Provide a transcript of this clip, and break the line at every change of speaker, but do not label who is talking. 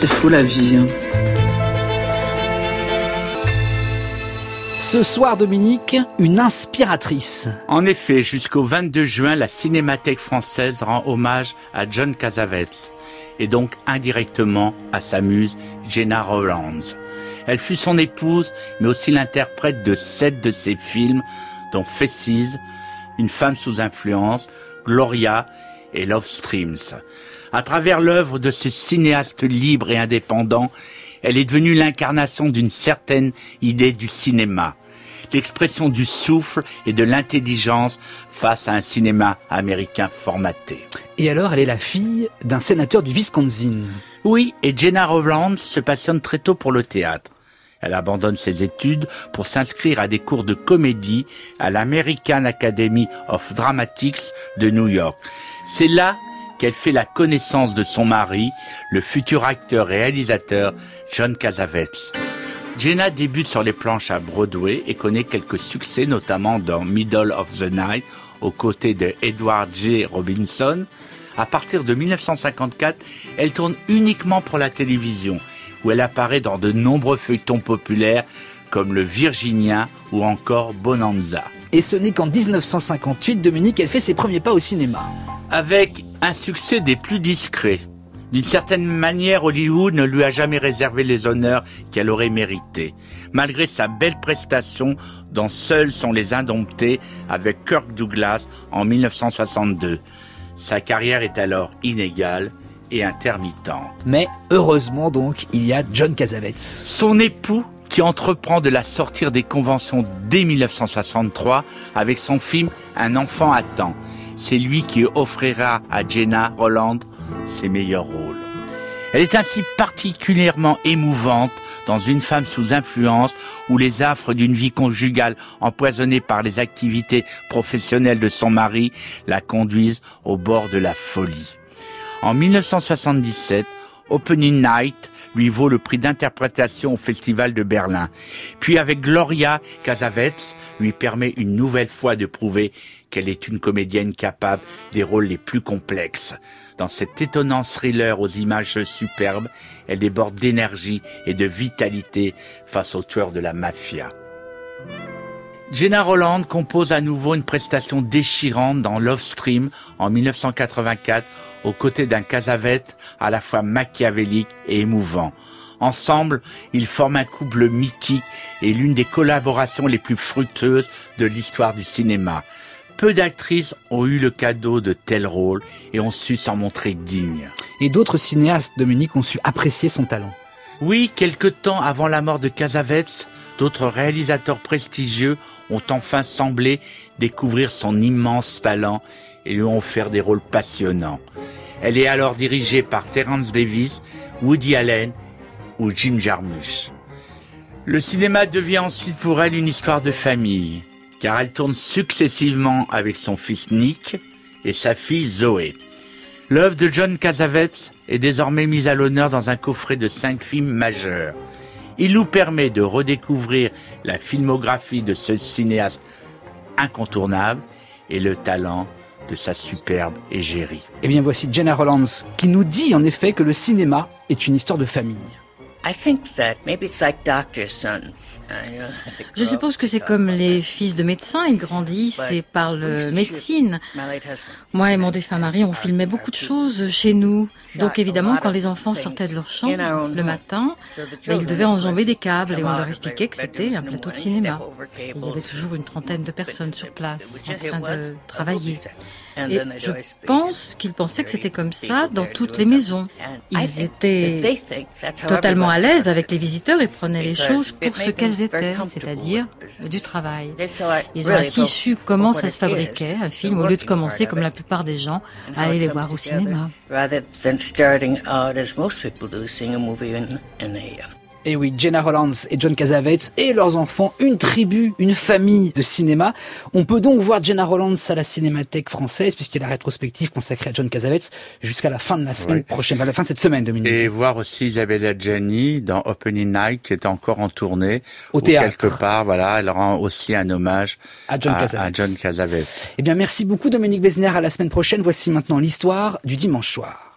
C'est fou la vie. Hein.
Ce soir, Dominique, une inspiratrice.
En effet, jusqu'au 22 juin, la Cinémathèque française rend hommage à John Cassavetes et donc indirectement à sa muse Jenna Rowlands. Elle fut son épouse, mais aussi l'interprète de sept de ses films, dont Faces, Une femme sous influence, Gloria et Love Streams. À travers l'œuvre de ce cinéaste libre et indépendant, elle est devenue l'incarnation d'une certaine idée du cinéma, l'expression du souffle et de l'intelligence face à un cinéma américain formaté.
Et alors, elle est la fille d'un sénateur du Wisconsin.
Oui, et Jenna Rowlands se passionne très tôt pour le théâtre. Elle abandonne ses études pour s'inscrire à des cours de comédie à l'American Academy of Dramatics de New York. C'est là qu'elle fait la connaissance de son mari, le futur acteur-réalisateur John Cassavetes. Jenna débute sur les planches à Broadway et connaît quelques succès, notamment dans Middle of the Night, aux côtés de Edward J. Robinson. À partir de 1954, elle tourne uniquement pour la télévision, où elle apparaît dans de nombreux feuilletons populaires comme le Virginien ou encore Bonanza.
Et ce n'est qu'en 1958, Dominique, elle fait ses premiers pas au cinéma.
Avec un succès des plus discrets. D'une certaine manière, Hollywood ne lui a jamais réservé les honneurs qu'elle aurait mérités. Malgré sa belle prestation dans Seuls sont les indomptés avec Kirk Douglas en 1962. Sa carrière est alors inégale et intermittente.
Mais heureusement donc, il y a John Cassavetes.
Son époux qui entreprend de la sortir des conventions dès 1963 avec son film Un enfant attend. C'est lui qui offrira à Jenna Roland ses meilleurs rôles. Elle est ainsi particulièrement émouvante dans Une femme sous influence où les affres d'une vie conjugale empoisonnée par les activités professionnelles de son mari la conduisent au bord de la folie. En 1977, Opening Night lui vaut le prix d'interprétation au Festival de Berlin. Puis avec Gloria Cassavetes lui permet une nouvelle fois de prouver qu'elle est une comédienne capable des rôles les plus complexes. Dans cet étonnant thriller aux images superbes, elle déborde d'énergie et de vitalité face aux tueurs de la mafia. Jenna Roland compose à nouveau une prestation déchirante dans Love Stream en 1984 aux côtés d'un Casavette à la fois machiavélique et émouvant. Ensemble, ils forment un couple mythique et l'une des collaborations les plus fructueuses de l'histoire du cinéma. Peu d'actrices ont eu le cadeau de tels rôles et ont su s'en montrer dignes.
Et d'autres cinéastes, Dominique, ont su apprécier son talent.
Oui, quelque temps avant la mort de Casavets, d'autres réalisateurs prestigieux ont enfin semblé découvrir son immense talent et lui ont offert des rôles passionnants. Elle est alors dirigée par Terence Davis, Woody Allen ou Jim Jarmusch. Le cinéma devient ensuite pour elle une histoire de famille, car elle tourne successivement avec son fils Nick et sa fille Zoé. L'œuvre de John Cassavetes est désormais mise à l'honneur dans un coffret de cinq films majeurs. Il nous permet de redécouvrir la filmographie de ce cinéaste incontournable et le talent de sa superbe égérie.
Eh bien voici Jenna Rollins qui nous dit en effet que le cinéma est une histoire de famille.
Je suppose que c'est comme les fils de médecins, ils grandissent et parlent médecine. Moi et mon défunt mari, on filmait beaucoup de choses chez nous. Donc évidemment, quand les enfants sortaient de leur chambre le matin, ben, ils devaient enjamber des câbles et on leur expliquait que c'était un plateau de cinéma. Il y avait toujours une trentaine de personnes sur place en train de travailler. Et je pense qu'ils pensaient que c'était comme ça dans toutes les maisons. Ils étaient totalement à l'aise avec les visiteurs et prenaient les choses pour ce qu'elles étaient, c'est-à-dire du travail. Ils ont ainsi su comment ça se fabriquait, un film, au lieu de commencer comme la plupart des gens à aller les voir au cinéma.
Et oui, Jenna Rollins et John Cassavetes et leurs enfants, une tribu, une famille de cinéma. On peut donc voir Jenna Rollins à la Cinémathèque française, puisqu'il y a la rétrospective consacrée à John Cassavetes jusqu'à la fin de la semaine prochaine, à la fin de cette semaine, Dominique.
Et voir aussi Isabella Gianni dans Opening Night, qui est encore en tournée.
Au théâtre.
Quelque part, voilà, elle rend aussi un hommage
à John
Cassavetes.
Eh bien, merci beaucoup, Dominique Besner. À la semaine prochaine. Voici maintenant l'histoire du dimanche soir.